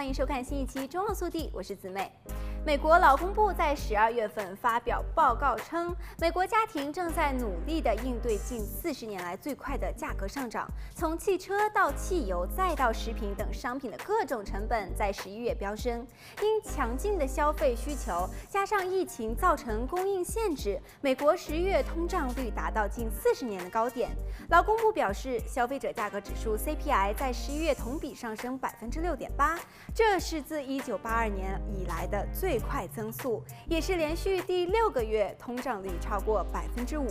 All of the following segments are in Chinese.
欢迎收看新一期《中澳速递》，我是姊妹。美国劳工部在十二月份发表报告称，美国家庭正在努力地应对近四十年来最快的价格上涨，从汽车到汽油再到食品等商品的各种成本在十一月飙升。因强劲的消费需求加上疫情造成供应限制，美国十月通胀率达到近四十年的高点。劳工部表示，消费者价格指数 CPI 在十一月同比上升百分之六点八，这是自一九八二年以来的最。最快增速，也是连续第六个月通胀率超过百分之五。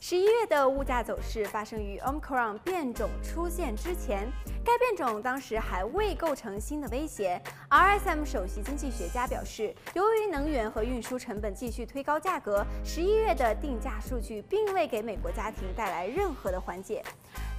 十一月的物价走势发生于 Omicron 变种出现之前，该变种当时还未构成新的威胁。RSM 首席经济学家表示，由于能源和运输成本继续推高价格，十一月的定价数据并未给美国家庭带来任何的缓解。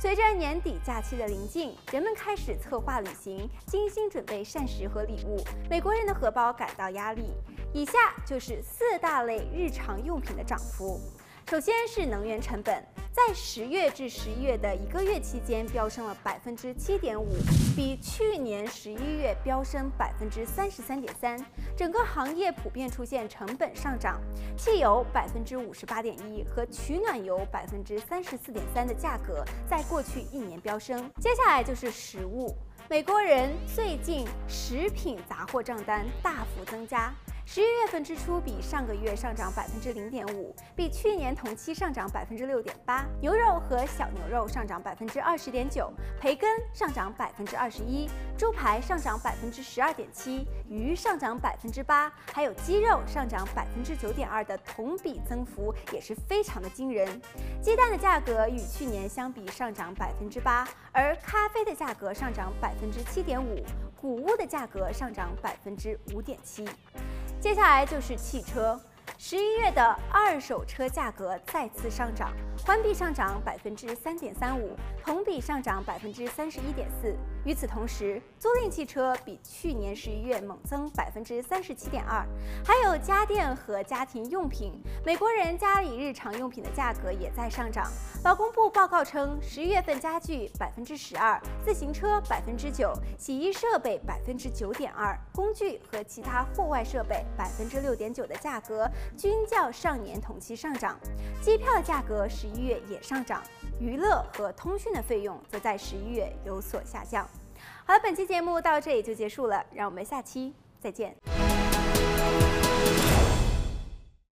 随着年底假期的临近，人们开始策划旅行，精心准备膳食和礼物，美国人的荷包感到压力。以下就是四大类日常用品的涨幅。首先是能源成本，在十月至十一月的一个月期间飙升了百分之七点五，比去年十一月飙升百分之三十三点三。整个行业普遍出现成本上涨，汽油百分之五十八点一和取暖油百分之三十四点三的价格在过去一年飙升。接下来就是食物，美国人最近食品杂货账单大幅增加。十一月份支出比上个月上涨百分之零点五，比去年同期上涨百分之六点八。牛肉和小牛肉上涨百分之二十点九，培根上涨百分之二十一，猪排上涨百分之十二点七，鱼上涨百分之八，还有鸡肉上涨百分之九点二的同比增幅也是非常的惊人。鸡蛋的价格与去年相比上涨百分之八，而咖啡的价格上涨百分之七点五，谷物的价格上涨百分之五点七。接下来就是汽车，十一月的二手车价格再次上涨，环比上涨百分之三点三五，同比上涨百分之三十一点四。与此同时，租赁汽车比去年十一月猛增百分之三十七点二，还有家电和家庭用品，美国人家里日常用品的价格也在上涨。劳工部报告称，十一月份家具百分之十二，自行车百分之九，洗衣设备百分之九点二，工具和其他户外设备百分之六点九的价格均较上年同期上涨。机票的价格十一月也上涨，娱乐和通讯的费用则在十一月有所下降。好了，本期节目到这里就结束了，让我们下期再见。